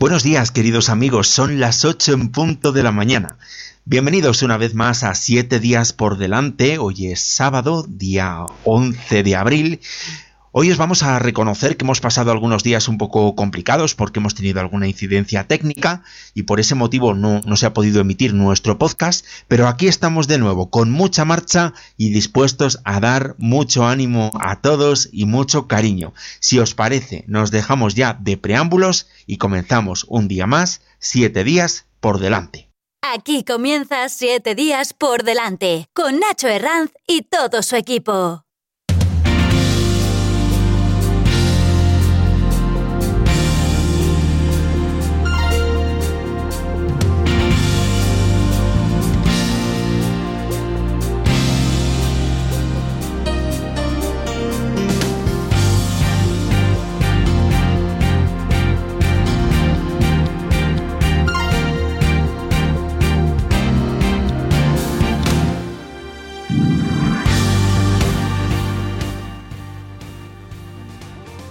Buenos días, queridos amigos. Son las 8 en punto de la mañana. Bienvenidos una vez más a 7 días por delante. Hoy es sábado, día 11 de abril. Hoy os vamos a reconocer que hemos pasado algunos días un poco complicados porque hemos tenido alguna incidencia técnica y por ese motivo no, se ha podido emitir nuestro podcast, pero aquí estamos de nuevo con mucha marcha y dispuestos a dar mucho ánimo a todos y mucho cariño. Si os parece, nos dejamos ya de preámbulos y comenzamos un día más, siete días por delante. Aquí comienza siete días por delante con Nacho Herranz y todo su equipo.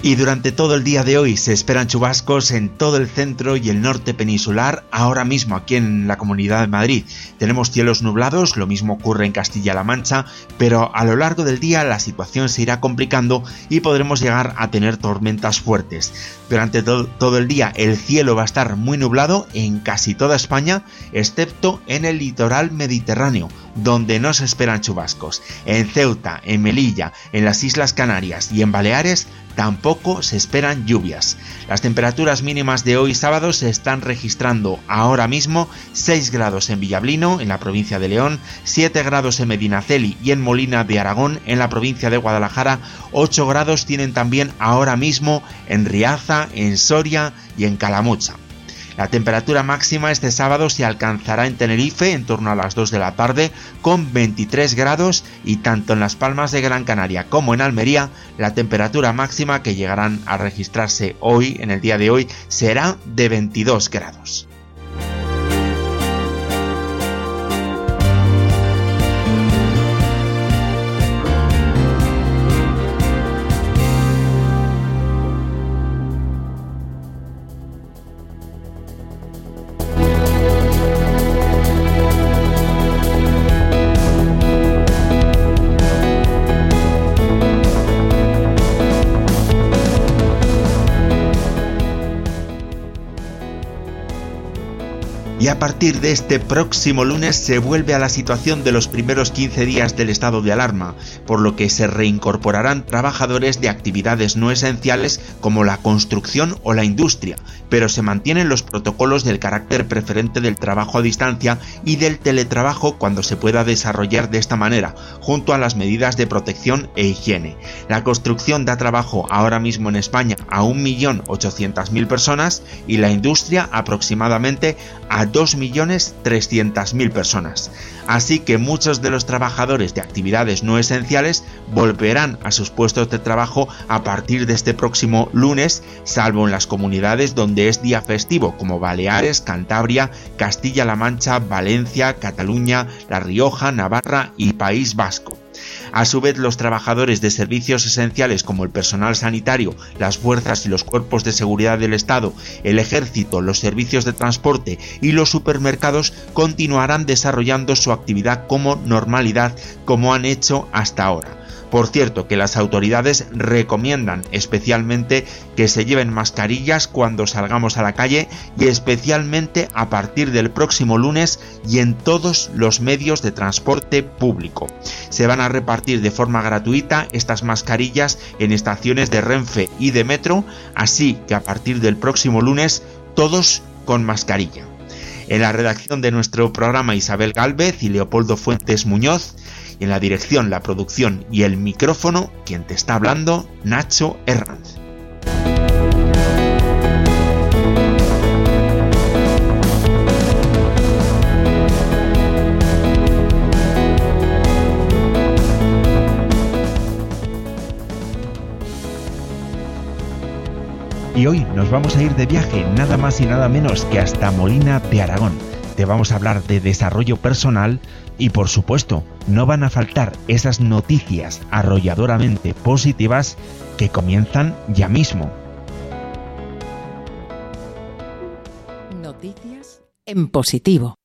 Y durante todo el día de hoy se esperan chubascos en todo el centro y el norte peninsular. Ahora mismo aquí en la Comunidad de Madrid tenemos cielos nublados, lo mismo ocurre en Castilla-La Mancha, pero a lo largo del día la situación se irá complicando y podremos llegar a tener tormentas fuertes. Durante todo el día el cielo va a estar muy nublado en casi toda España, excepto en el litoral mediterráneo, donde no se esperan chubascos. En Ceuta, en Melilla, en las Islas Canarias y en Baleares tampoco se esperan lluvias. Las temperaturas mínimas de hoy sábado se están registrando ahora mismo 6 grados en Villablino, en la provincia de León, 7 grados en Medinaceli y en Molina de Aragón, en la provincia de Guadalajara, 8 grados tienen también ahora mismo en Riaza, en Soria y en Calamucha. La temperatura máxima este sábado se alcanzará en Tenerife en torno a las 2 de la tarde con 23 grados y tanto en las Palmas de Gran Canaria como en Almería la temperatura máxima que llegarán a registrarse hoy, en el día de hoy, será de 22 grados. A partir de este próximo lunes se vuelve a la situación de los primeros 15 días del estado de alarma, por lo que se reincorporarán trabajadores de actividades no esenciales como la construcción o la industria, pero se mantienen los protocolos del carácter preferente del trabajo a distancia y del teletrabajo cuando se pueda desarrollar de esta manera, junto a las medidas de protección e higiene. La construcción da trabajo ahora mismo en España a 1.800.000 personas y la industria aproximadamente a 2.300.000 personas. Así que muchos de los trabajadores de actividades no esenciales volverán a sus puestos de trabajo a partir de este próximo lunes, salvo en las comunidades donde es día festivo, como Baleares, Cantabria, Castilla-La Mancha, Valencia, Cataluña, La Rioja, Navarra y País Vasco. A su vez, los trabajadores de servicios esenciales como el personal sanitario, las fuerzas y los cuerpos de seguridad del Estado, el ejército, los servicios de transporte y los supermercados continuarán desarrollando su actividad como normalidad como han hecho hasta ahora. Por cierto, que las autoridades recomiendan especialmente que se lleven mascarillas cuando salgamos a la calle y especialmente a partir del próximo lunes y en todos los medios de transporte público. Se van a repartir de forma gratuita estas mascarillas en estaciones de Renfe y de Metro, así que a partir del próximo lunes todos con mascarilla. En la redacción de nuestro programa Isabel Galvez y Leopoldo Fuentes Muñoz Y en la dirección, la producción y el micrófono, quien te está hablando, Nacho Herranz. Y hoy nos vamos a ir de viaje nada más y nada menos que hasta Molina de Aragón. Te vamos a hablar de desarrollo personal y por supuesto no van a faltar esas noticias arrolladoramente positivas que comienzan ya mismo. Noticias en positivo.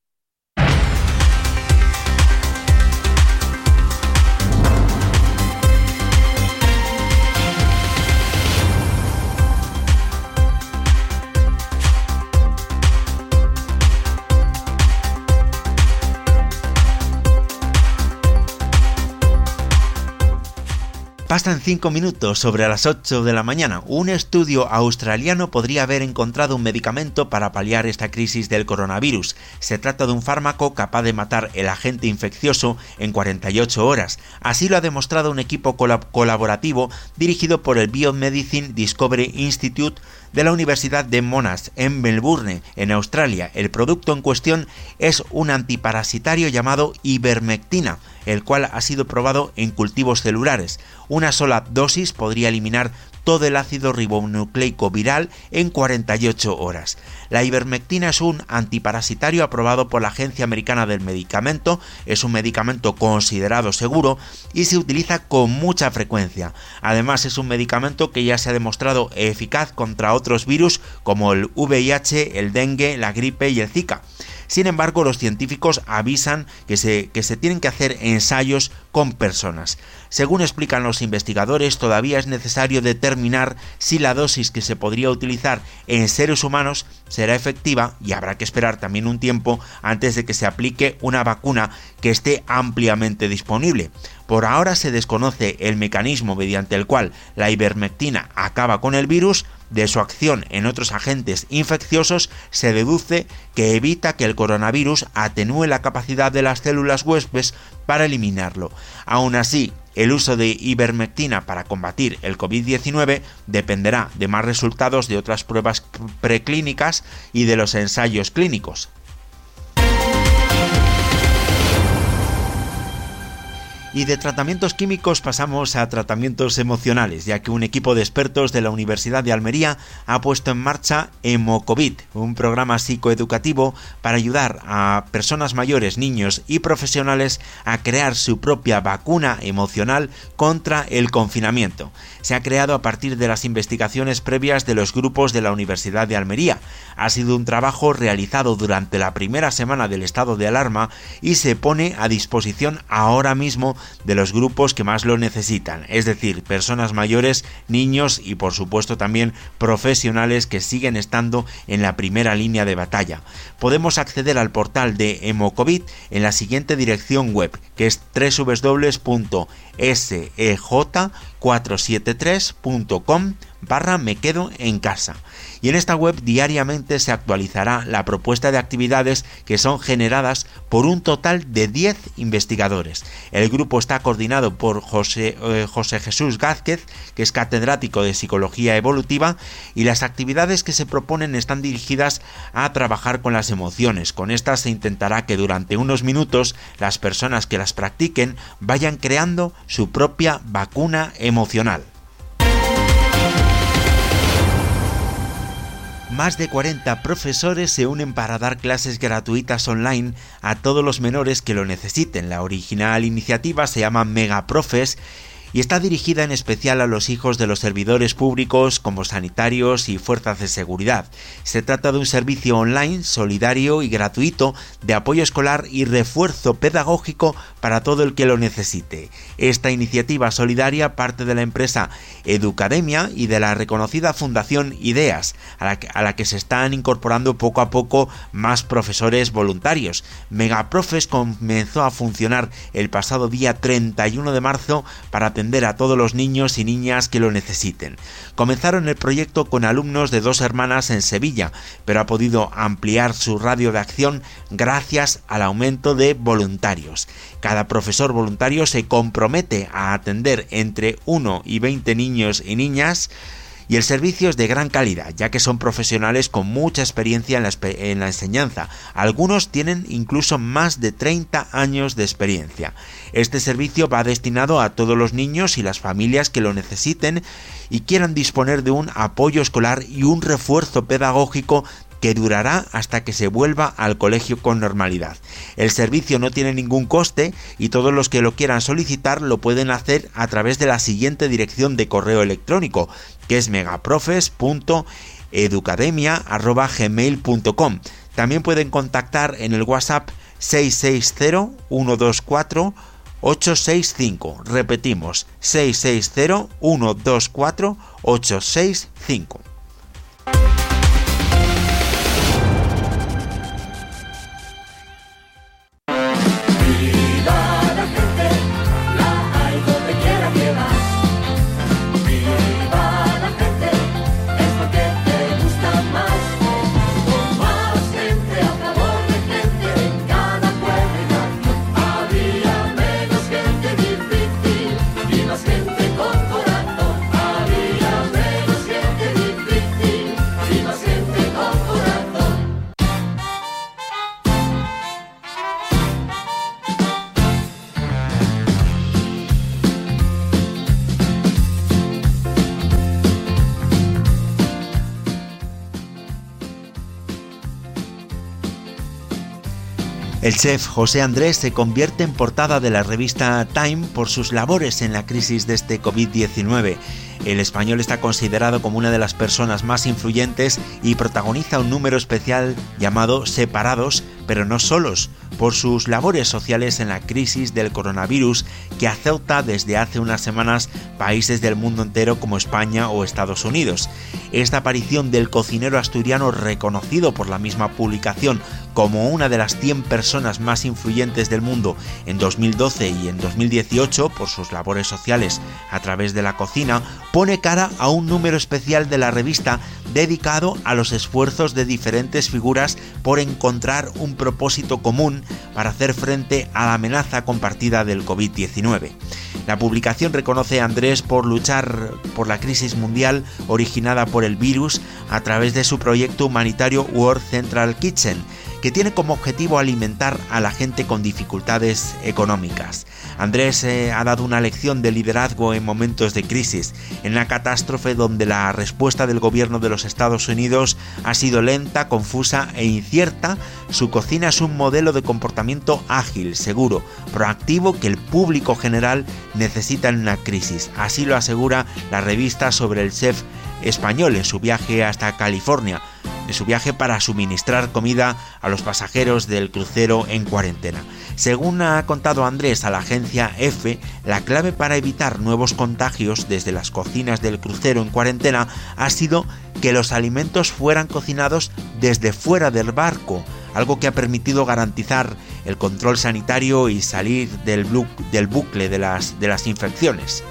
Pasan 5 minutos sobre las 8 de la mañana. Un estudio australiano podría haber encontrado un medicamento para paliar esta crisis del coronavirus. Se trata de un fármaco capaz de matar el agente infeccioso en 48 horas. Así lo ha demostrado un equipo colaborativo dirigido por el Biomedicine Discovery Institute de la Universidad de Monash en Melbourne, en Australia. El producto en cuestión es un antiparasitario llamado ivermectina el cual ha sido probado en cultivos celulares. Una sola dosis podría eliminar todo el ácido ribonucleico viral en 48 horas. La ivermectina es un antiparasitario aprobado por la Agencia Americana del Medicamento, es un medicamento considerado seguro y se utiliza con mucha frecuencia. Además es un medicamento que ya se ha demostrado eficaz contra otros virus como el VIH, el dengue, la gripe y el Zika. Sin embargo, los científicos avisan que se, que se tienen que hacer ensayos con personas. Según explican los investigadores, todavía es necesario determinar si la dosis que se podría utilizar en seres humanos será efectiva y habrá que esperar también un tiempo antes de que se aplique una vacuna que esté ampliamente disponible. Por ahora se desconoce el mecanismo mediante el cual la ivermectina acaba con el virus, de su acción en otros agentes infecciosos se deduce que evita que el coronavirus atenúe la capacidad de las células huéspedes para eliminarlo. Aún así, el uso de ivermectina para combatir el COVID-19 dependerá de más resultados de otras pruebas preclínicas y de los ensayos clínicos. Y de tratamientos químicos pasamos a tratamientos emocionales, ya que un equipo de expertos de la Universidad de Almería ha puesto en marcha Emocovid, un programa psicoeducativo para ayudar a personas mayores, niños y profesionales a crear su propia vacuna emocional contra el confinamiento. Se ha creado a partir de las investigaciones previas de los grupos de la Universidad de Almería. Ha sido un trabajo realizado durante la primera semana del estado de alarma y se pone a disposición ahora mismo de los grupos que más lo necesitan, es decir, personas mayores, niños y por supuesto también profesionales que siguen estando en la primera línea de batalla. Podemos acceder al portal de Emocovid en la siguiente dirección web, que es www.sej473.com barra me quedo en casa y en esta web diariamente se actualizará la propuesta de actividades que son generadas por un total de 10 investigadores. El grupo está coordinado por José, eh, José Jesús Gázquez, que es catedrático de Psicología Evolutiva, y las actividades que se proponen están dirigidas a trabajar con las emociones. Con estas se intentará que durante unos minutos las personas que las practiquen vayan creando su propia vacuna emocional. Más de 40 profesores se unen para dar clases gratuitas online a todos los menores que lo necesiten. La original iniciativa se llama Megaprofes y está dirigida en especial a los hijos de los servidores públicos como sanitarios y fuerzas de seguridad. Se trata de un servicio online, solidario y gratuito de apoyo escolar y refuerzo pedagógico para todo el que lo necesite. Esta iniciativa solidaria parte de la empresa Educademia y de la reconocida Fundación Ideas, a la, que, se están incorporando poco a poco más profesores voluntarios. Megaprofes comenzó a funcionar el pasado día 31 de marzo para atender a todos los niños y niñas que lo necesiten. Comenzaron el proyecto con alumnos de dos hermanas en Sevilla, pero ha podido ampliar su radio de acción gracias al aumento de voluntarios. Cada profesor voluntario se compromete a atender entre 1 y 20 niños y niñas y el servicio es de gran calidad, ya que son profesionales con mucha experiencia en la, en la, enseñanza. Algunos tienen incluso más de 30 años de experiencia. Este servicio va destinado a todos los niños y las familias que lo necesiten y quieran disponer de un apoyo escolar y un refuerzo pedagógico que durará hasta que se vuelva al colegio con normalidad. El servicio no tiene ningún coste y todos los que lo quieran solicitar lo pueden hacer a través de la siguiente dirección de correo electrónico, que es megaprofes.educademia.gmail.com. También pueden contactar en el WhatsApp 660 124 865. Repetimos, 660 124 865. El chef José Andrés se convierte en portada de la revista Time por sus labores en la crisis de este COVID-19. El español está considerado como una de las personas más influyentes y protagoniza un número especial llamado Separados, pero no solos, por sus labores sociales en la crisis del coronavirus que azota desde hace unas semanas países del mundo entero como España o Estados Unidos. Esta aparición del cocinero asturiano reconocido por la misma publicación como una de las 100 personas más influyentes del mundo en 2012 y en 2018 por sus labores sociales a través de la cocina, pone cara a un número especial de la revista dedicado a los esfuerzos de diferentes figuras por encontrar un propósito común para hacer frente a la amenaza compartida del COVID-19. La publicación reconoce a Andrés por luchar por la crisis mundial originada por el virus a través de su proyecto humanitario World Central Kitchen, que tiene como objetivo alimentar a la gente con dificultades económicas. Andrés eh, ha dado una lección de liderazgo en momentos de crisis, en una catástrofe donde la respuesta del gobierno de los Estados Unidos ha sido lenta, confusa e incierta. Su cocina es un modelo de comportamiento ágil, seguro, proactivo que el público general necesita en una crisis. Así lo asegura la revista sobre el chef español en su viaje hasta California de su viaje para suministrar comida a los pasajeros del crucero en cuarentena. Según ha contado Andrés a la agencia F, la clave para evitar nuevos contagios desde las cocinas del crucero en cuarentena ha sido que los alimentos fueran cocinados desde fuera del barco, algo que ha permitido garantizar el control sanitario y salir del, bucle de las, de las infecciones.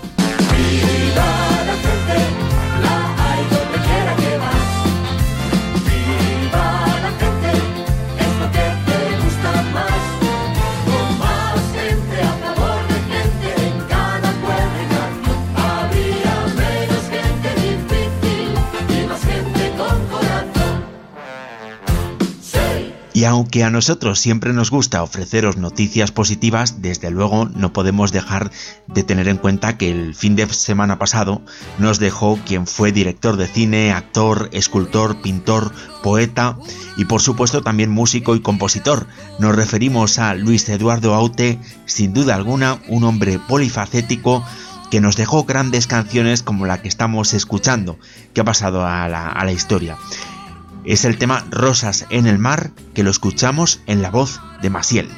Aunque a nosotros siempre nos gusta ofreceros noticias positivas, desde luego no podemos dejar de tener en cuenta que el fin de semana pasado nos dejó quien fue director de cine, actor, escultor, pintor, poeta y por supuesto también músico y compositor. Nos referimos a Luis Eduardo Aute, sin duda alguna un hombre polifacético que nos dejó grandes canciones como la que estamos escuchando, que ha pasado a la, a la historia. Es el tema Rosas en el mar que lo escuchamos en la voz de Maciel.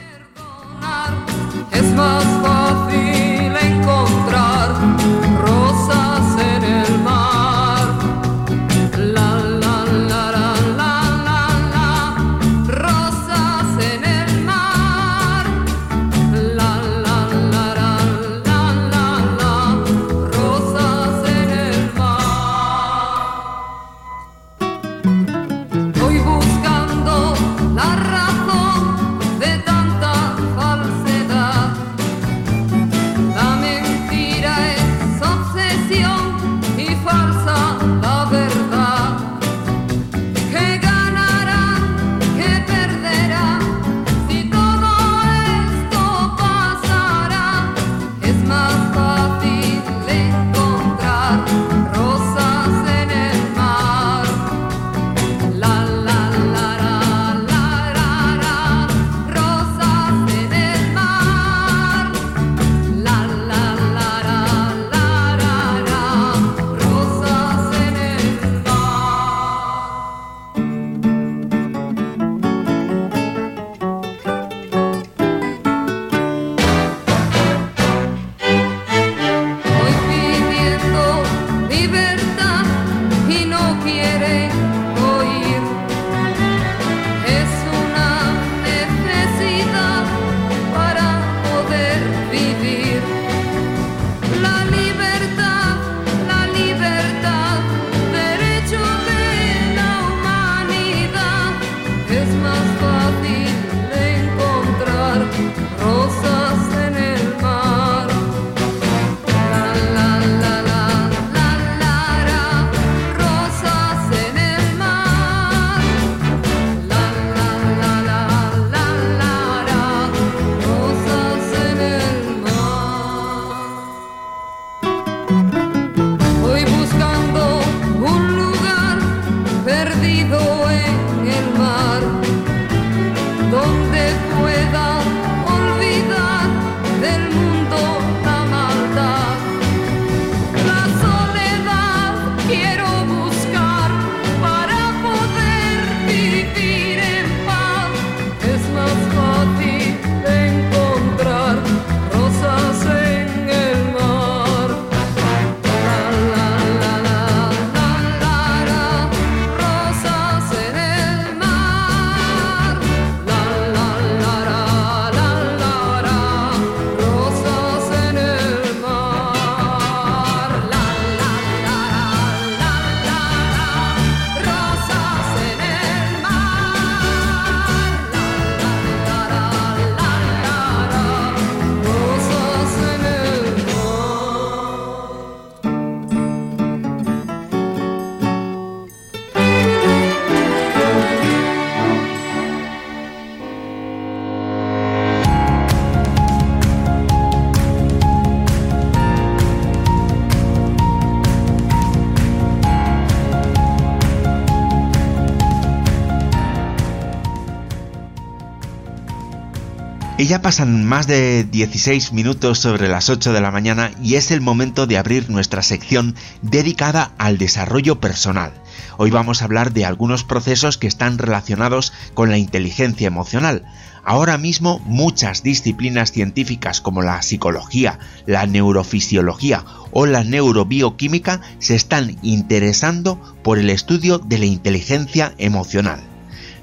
Ya pasan más de 16 minutos sobre las 8 de la mañana y es el momento de abrir nuestra sección dedicada al desarrollo personal. Hoy vamos a hablar de algunos procesos que están relacionados con la inteligencia emocional. Ahora mismo muchas disciplinas científicas como la psicología, la neurofisiología o la neurobioquímica se están interesando por el estudio de la inteligencia emocional.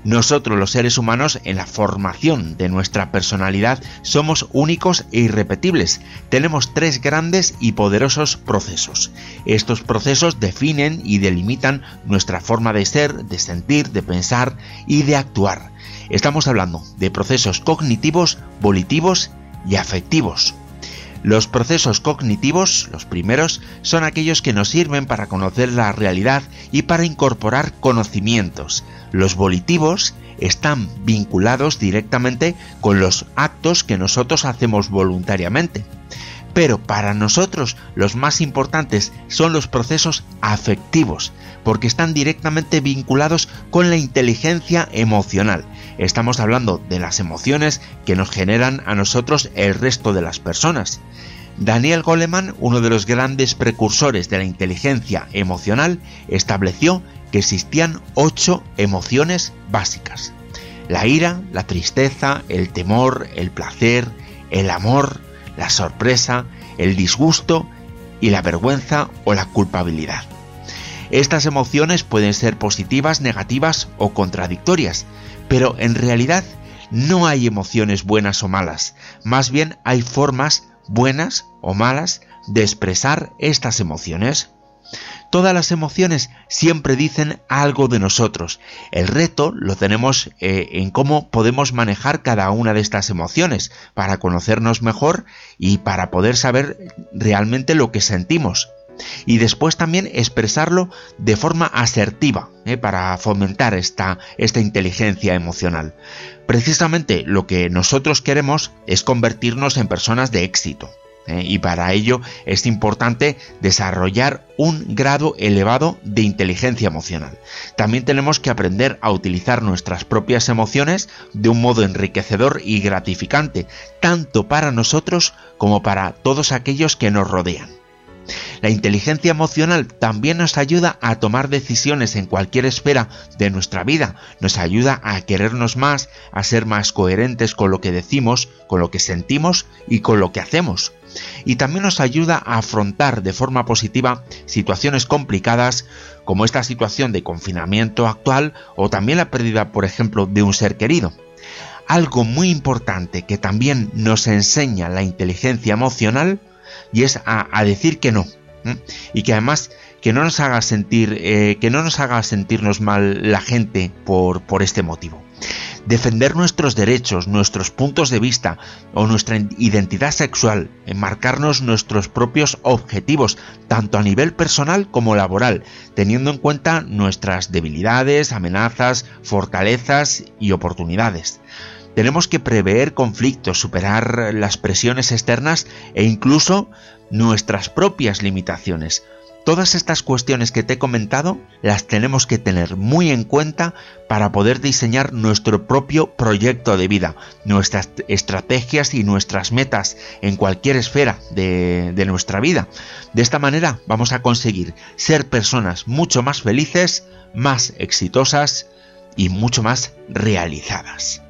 Nosotros los seres humanos en la formación de nuestra personalidad somos únicos e irrepetibles. Tenemos tres grandes y poderosos procesos. Estos procesos definen y delimitan nuestra forma de ser, de sentir, de pensar y de actuar. Estamos hablando de procesos cognitivos, volitivos y afectivos. Los procesos cognitivos, los primeros, son aquellos que nos sirven para conocer la realidad y para incorporar conocimientos. Los volitivos están vinculados directamente con los actos que nosotros hacemos voluntariamente. Pero para nosotros los más importantes son los procesos afectivos, porque están directamente vinculados con la inteligencia emocional. Estamos hablando de las emociones que nos generan a nosotros el resto de las personas. Daniel Goleman, uno de los grandes precursores de la inteligencia emocional, estableció que existían ocho emociones básicas. La ira, la tristeza, el temor, el placer, el amor, la sorpresa, el disgusto y la vergüenza o la culpabilidad. Estas emociones pueden ser positivas, negativas o contradictorias, pero en realidad no hay emociones buenas o malas, más bien hay formas buenas o malas de expresar estas emociones. Todas las emociones siempre dicen algo de nosotros. El reto lo tenemos eh, en cómo podemos manejar cada una de estas emociones para conocernos mejor y para poder saber realmente lo que sentimos. Y después también expresarlo de forma asertiva eh, para fomentar esta, esta inteligencia emocional. Precisamente lo que nosotros queremos es convertirnos en personas de éxito. ¿Eh? y para ello es importante desarrollar un grado elevado de inteligencia emocional. También tenemos que aprender a utilizar nuestras propias emociones de un modo enriquecedor y gratificante, tanto para nosotros como para todos aquellos que nos rodean. La inteligencia emocional también nos ayuda a tomar decisiones en cualquier esfera de nuestra vida, nos ayuda a querernos más, a ser más coherentes con lo que decimos, con lo que sentimos y con lo que hacemos. Y también nos ayuda a afrontar de forma positiva situaciones complicadas como esta situación de confinamiento actual o también la pérdida, por ejemplo, de un ser querido. Algo muy importante que también nos enseña la inteligencia emocional y es a, decir que no. Y que además que no nos haga sentir, eh, que no nos haga sentirnos mal la gente por, por este motivo. Defender nuestros derechos, nuestros puntos de vista o nuestra identidad sexual, enmarcarnos nuestros propios objetivos, tanto a nivel personal como laboral, teniendo en cuenta nuestras debilidades, amenazas, fortalezas y oportunidades. Tenemos que prever conflictos, superar las presiones externas e incluso nuestras propias limitaciones. Todas estas cuestiones que te he comentado las tenemos que tener muy en cuenta para poder diseñar nuestro propio proyecto de vida, nuestras estrategias y nuestras metas en cualquier esfera de, de nuestra vida. De esta manera vamos a conseguir ser personas mucho más felices, más exitosas y mucho más realizadas.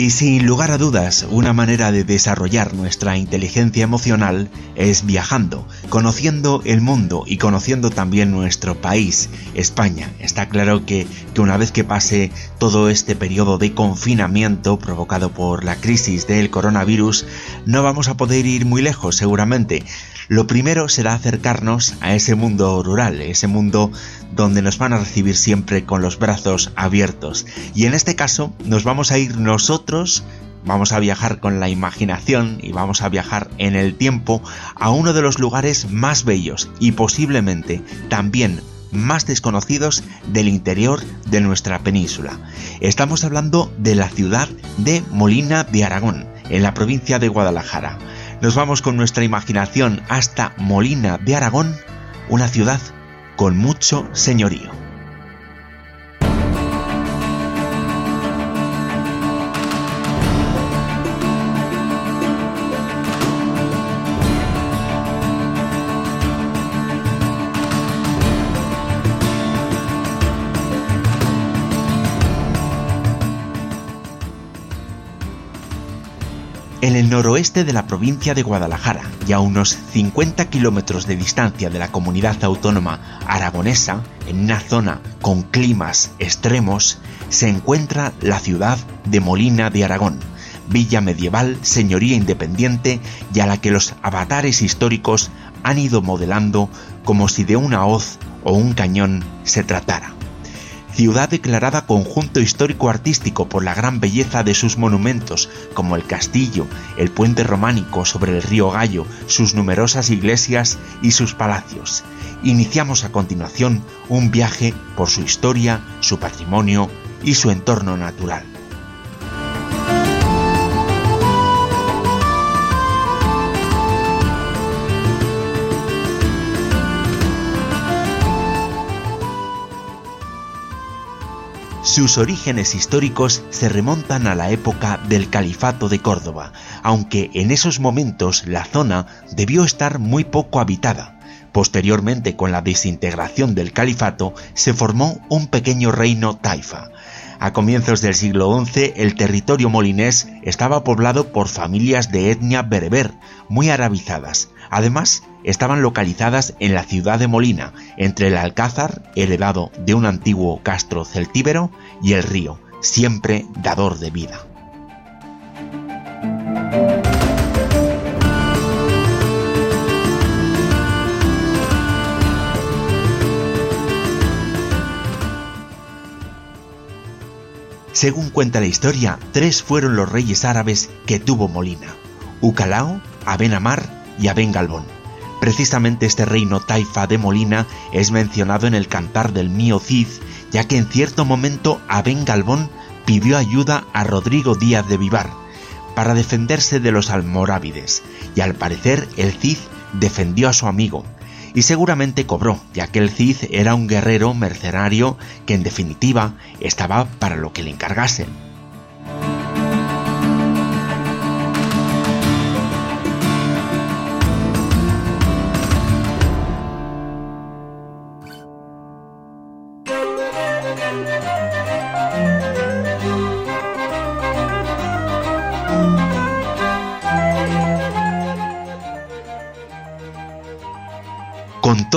Y sin lugar a dudas, una manera de desarrollar nuestra inteligencia emocional es viajando, conociendo el mundo y conociendo también nuestro país, España. Está claro que, que, una vez que pase todo este periodo de confinamiento provocado por la crisis del coronavirus, no vamos a poder ir muy lejos seguramente. Lo primero será acercarnos a ese mundo rural, ese mundo donde nos van a recibir siempre con los brazos abiertos. Y en este caso nos vamos a ir nosotros Vamos a viajar con la imaginación y vamos a viajar en el tiempo a uno de los lugares más bellos y posiblemente también más desconocidos del interior de nuestra península. Estamos hablando de la ciudad de Molina de Aragón, en la provincia de Guadalajara. Nos vamos con nuestra imaginación hasta Molina de Aragón, una ciudad con mucho señorío. En el noroeste de la provincia de Guadalajara y a unos 50 kilómetros de distancia de la comunidad autónoma aragonesa, en una zona con climas extremos, se encuentra la ciudad de Molina de Aragón, villa medieval, señoría independiente y a la que los avatares históricos han ido modelando como si de una hoz o un cañón se tratara ciudad declarada conjunto histórico-artístico por la gran belleza de sus monumentos, como el castillo, el puente románico sobre el río Gallo, sus numerosas iglesias y sus palacios. Iniciamos a continuación un viaje por su historia, su patrimonio y su entorno natural. Sus orígenes históricos se remontan a la época del Califato de Córdoba, aunque en esos momentos la zona debió estar muy poco habitada. Posteriormente, con la desintegración del califato, se formó un pequeño reino taifa. A comienzos del siglo XI, el territorio molinés estaba poblado por familias de etnia bereber, muy arabizadas. Además, estaban localizadas en la ciudad de Molina, entre el alcázar, heredado de un antiguo castro celtíbero, y el río, siempre dador de vida. Según cuenta la historia, tres fueron los reyes árabes que tuvo Molina: Ucalao, Aben Amar y Aben Galbón. Precisamente este reino taifa de Molina es mencionado en el cantar del mío Cid, ya que en cierto momento Aben Galbón pidió ayuda a Rodrigo Díaz de Vivar para defenderse de los almorávides, y al parecer el Cid defendió a su amigo, y seguramente cobró, ya que el Cid era un guerrero mercenario que en definitiva estaba para lo que le encargasen.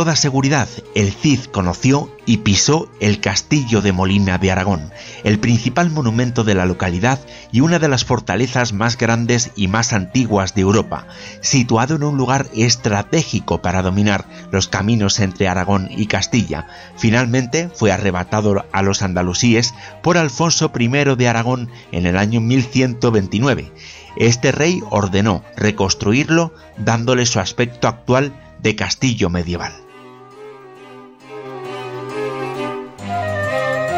Toda seguridad, el Cid conoció y pisó el castillo de Molina de Aragón, el principal monumento de la localidad y una de las fortalezas más grandes y más antiguas de Europa, situado en un lugar estratégico para dominar los caminos entre Aragón y Castilla. Finalmente fue arrebatado a los andalusíes por Alfonso I de Aragón en el año 1129. Este rey ordenó reconstruirlo dándole su aspecto actual de castillo medieval.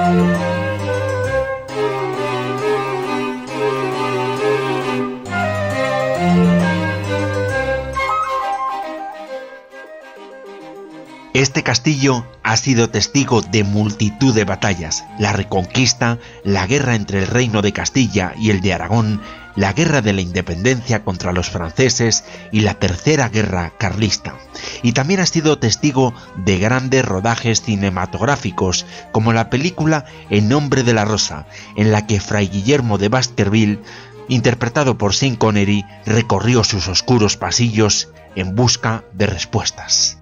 Thank you. Este castillo ha sido testigo de multitud de batallas, la reconquista, la guerra entre el reino de Castilla y el de Aragón, la guerra de la independencia contra los franceses y la tercera guerra carlista. Y también ha sido testigo de grandes rodajes cinematográficos, como la película En nombre de la rosa, en la que Fray Guillermo de Baskerville, interpretado por Sean Connery, recorrió sus oscuros pasillos en busca de respuestas.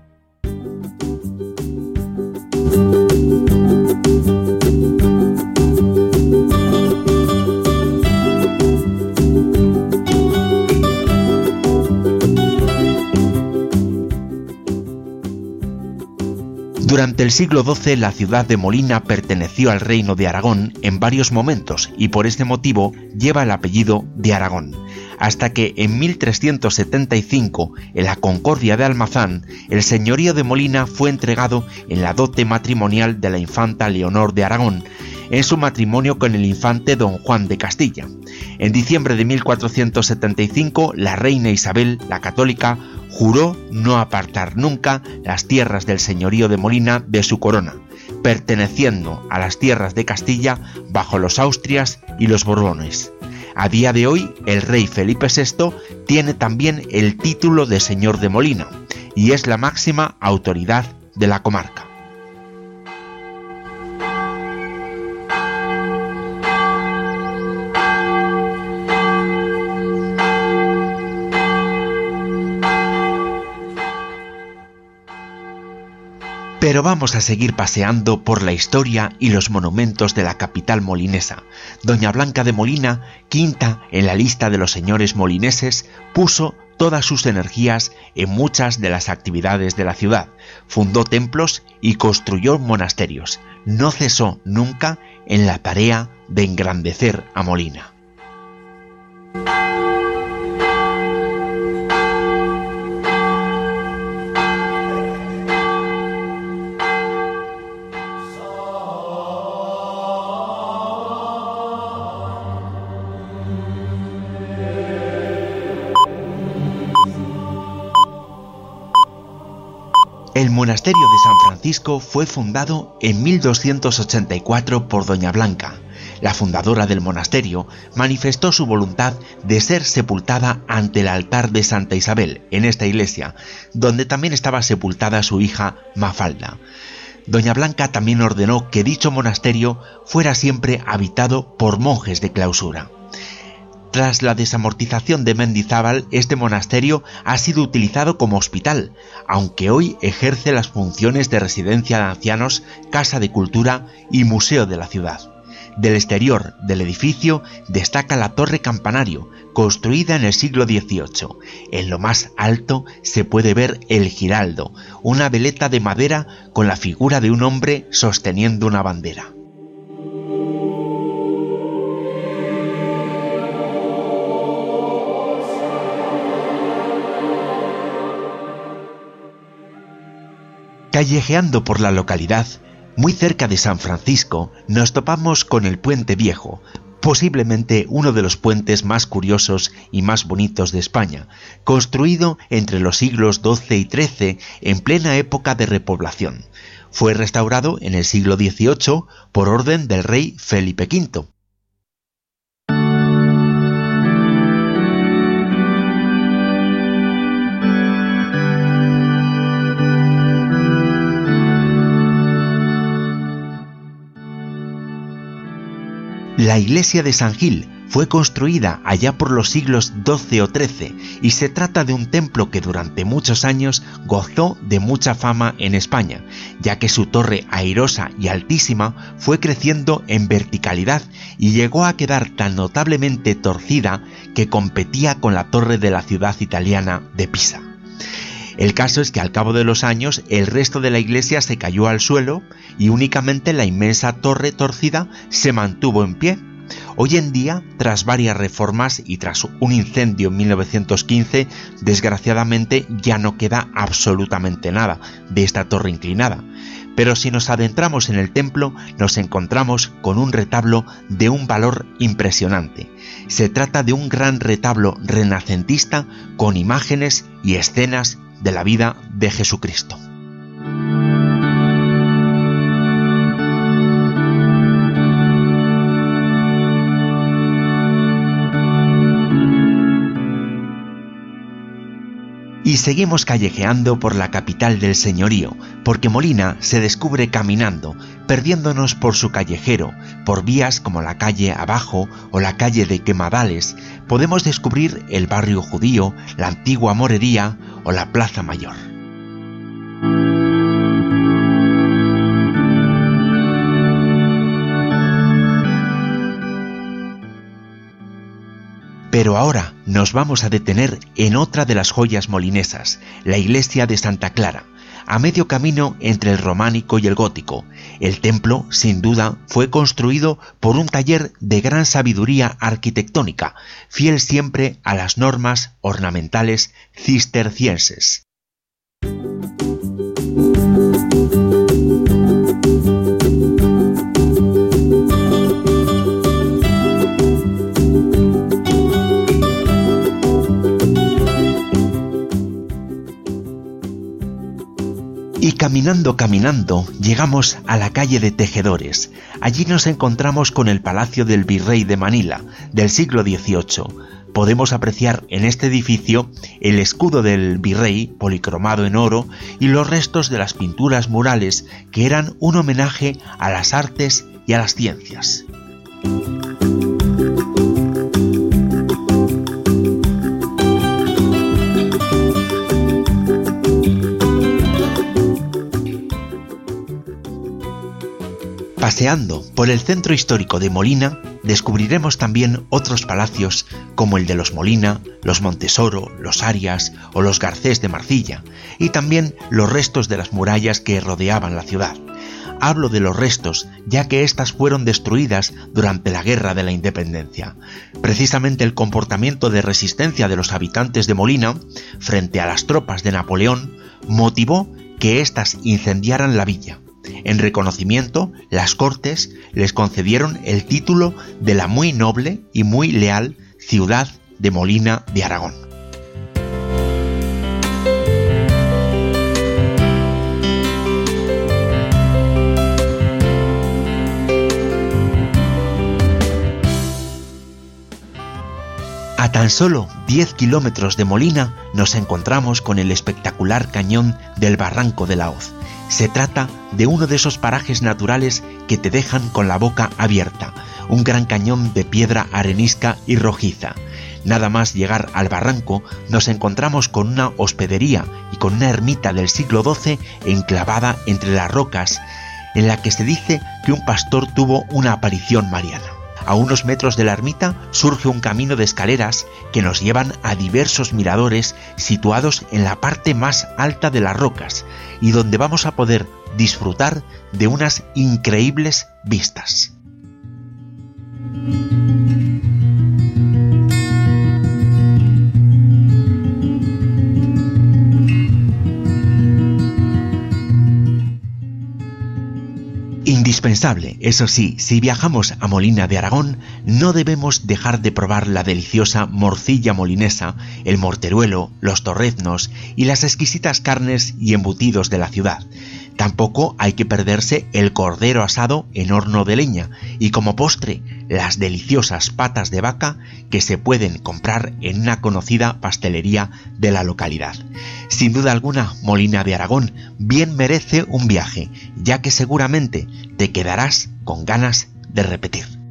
Durante el siglo XII la ciudad de Molina perteneció al reino de Aragón en varios momentos y por este motivo lleva el apellido de Aragón, hasta que en 1375, en la Concordia de Almazán, el señorío de Molina fue entregado en la dote matrimonial de la infanta Leonor de Aragón, en su matrimonio con el infante don Juan de Castilla. En diciembre de 1475, la reina Isabel, la católica, juró no apartar nunca las tierras del señorío de Molina de su corona, perteneciendo a las tierras de Castilla bajo los Austrias y los Borbones. A día de hoy, el rey Felipe VI tiene también el título de señor de Molina y es la máxima autoridad de la comarca. Pero vamos a seguir paseando por la historia y los monumentos de la capital molinesa. Doña Blanca de Molina, quinta en la lista de los señores molineses, puso todas sus energías en muchas de las actividades de la ciudad. Fundó templos y construyó monasterios. No cesó nunca en la tarea de engrandecer a Molina. El monasterio de San Francisco fue fundado en 1284 por Doña Blanca. La fundadora del monasterio manifestó su voluntad de ser sepultada ante el altar de Santa Isabel en esta iglesia, donde también estaba sepultada su hija Mafalda. Doña Blanca también ordenó que dicho monasterio fuera siempre habitado por monjes de clausura. Tras la desamortización de Mendizábal, este monasterio ha sido utilizado como hospital, aunque hoy ejerce las funciones de residencia de ancianos, casa de cultura y museo de la ciudad. Del exterior del edificio destaca la torre campanario, construida en el siglo XVIII. En lo más alto se puede ver el giraldo, una veleta de madera con la figura de un hombre sosteniendo una bandera. Callejeando por la localidad, muy cerca de San Francisco, nos topamos con el Puente Viejo, posiblemente uno de los puentes más curiosos y más bonitos de España, construido entre los siglos XII y XIII en plena época de repoblación. Fue restaurado en el siglo XVIII por orden del rey Felipe V. La iglesia de San Gil fue construida allá por los siglos XII o XIII y se trata de un templo que durante muchos años gozó de mucha fama en España, ya que su torre airosa y altísima fue creciendo en verticalidad y llegó a quedar tan notablemente torcida que competía con la torre de la ciudad italiana de Pisa. El caso es que al cabo de los años el resto de la iglesia se cayó al suelo y únicamente la inmensa torre torcida se mantuvo en pie. Hoy en día, tras varias reformas y tras un incendio en 1915, desgraciadamente ya no queda absolutamente nada de esta torre inclinada. Pero si nos adentramos en el templo, nos encontramos con un retablo de un valor impresionante. Se trata de un gran retablo renacentista con imágenes y escenas de la vida de Jesucristo. Y seguimos callejeando por la capital del señorío, porque Molina se descubre caminando, perdiéndonos por su callejero, por vías como la calle Abajo o la calle de Quemadales, podemos descubrir el barrio judío, la antigua morería o la Plaza Mayor. Pero ahora nos vamos a detener en otra de las joyas molinesas, la iglesia de Santa Clara, a medio camino entre el románico y el gótico. El templo, sin duda, fue construido por un taller de gran sabiduría arquitectónica, fiel siempre a las normas ornamentales cistercienses. Caminando, caminando, llegamos a la calle de Tejedores. Allí nos encontramos con el Palacio del Virrey de Manila, del siglo XVIII. Podemos apreciar en este edificio el escudo del virrey, policromado en oro, y los restos de las pinturas murales que eran un homenaje a las artes y a las ciencias. Paseando por el centro histórico de Molina, descubriremos también otros palacios como el de los Molina, los Montesoro, los Arias o los Garcés de Marcilla, y también los restos de las murallas que rodeaban la ciudad. Hablo de los restos, ya que éstas fueron destruidas durante la Guerra de la Independencia. Precisamente el comportamiento de resistencia de los habitantes de Molina frente a las tropas de Napoleón motivó que éstas incendiaran la villa en reconocimiento, las Cortes les concedieron el título de la muy noble y muy leal ciudad de Molina de Aragón. A tan solo 10 kilómetros de Molina nos encontramos con el espectacular cañón del Barranco de la Hoz, se trata de uno de esos parajes naturales que te dejan con la boca abierta, un gran cañón de piedra arenisca y rojiza. Nada más llegar al barranco nos encontramos con una hospedería y con una ermita del siglo XII enclavada entre las rocas, en la que se dice que un pastor tuvo una aparición mariana. A unos metros de la ermita surge un camino de escaleras que nos llevan a diversos miradores situados en la parte más alta de las rocas y donde vamos a poder disfrutar de unas increíbles vistas. Indispensable, eso sí, si viajamos a Molina de Aragón, no debemos dejar de probar la deliciosa morcilla molinesa, el morteruelo, los torreznos y las exquisitas carnes y embutidos de la ciudad. Tampoco hay que perderse el cordero asado en horno de leña y como postre las deliciosas patas de vaca que se pueden comprar en una conocida pastelería de la localidad. Sin duda alguna, Molina de Aragón bien merece un viaje, ya que seguramente te quedarás con ganas de repetir.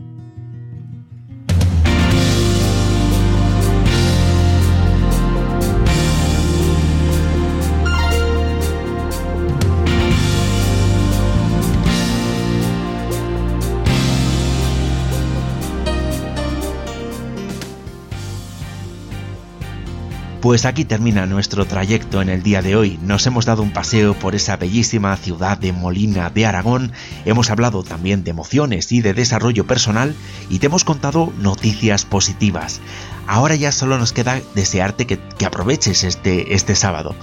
Pues aquí termina nuestro trayecto en el día de hoy. Nos hemos dado un paseo por esa bellísima ciudad de Molina de Aragón, hemos hablado también de emociones y de desarrollo personal y te hemos contado noticias positivas. Ahora ya solo nos queda desearte que, aproveches este, este sábado.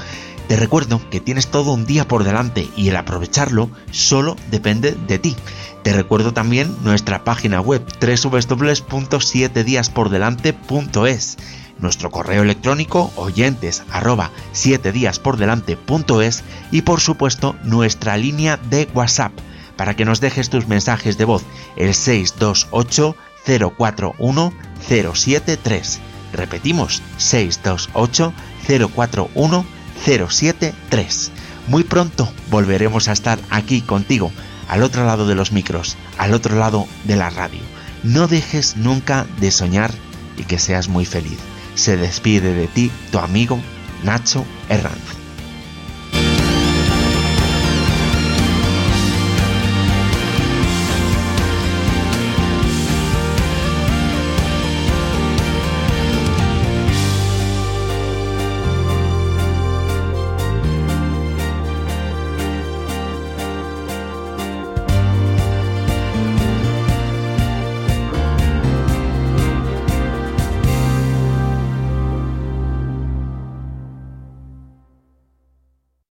Te recuerdo que tienes todo un día por delante y el aprovecharlo solo depende de ti. Te recuerdo también nuestra página web www.7diaspordelante.es nuestro correo electrónico oyentes arroba 7 días por delante punto es. Y por supuesto nuestra línea de WhatsApp para que nos dejes tus mensajes de voz el 628 041 073 Repetimos, 628 041 073. Muy pronto volveremos a estar aquí contigo, al otro lado de los micros, al otro lado de la radio. No dejes nunca de soñar y que seas muy feliz. Se despide de ti tu amigo Nacho Herranz.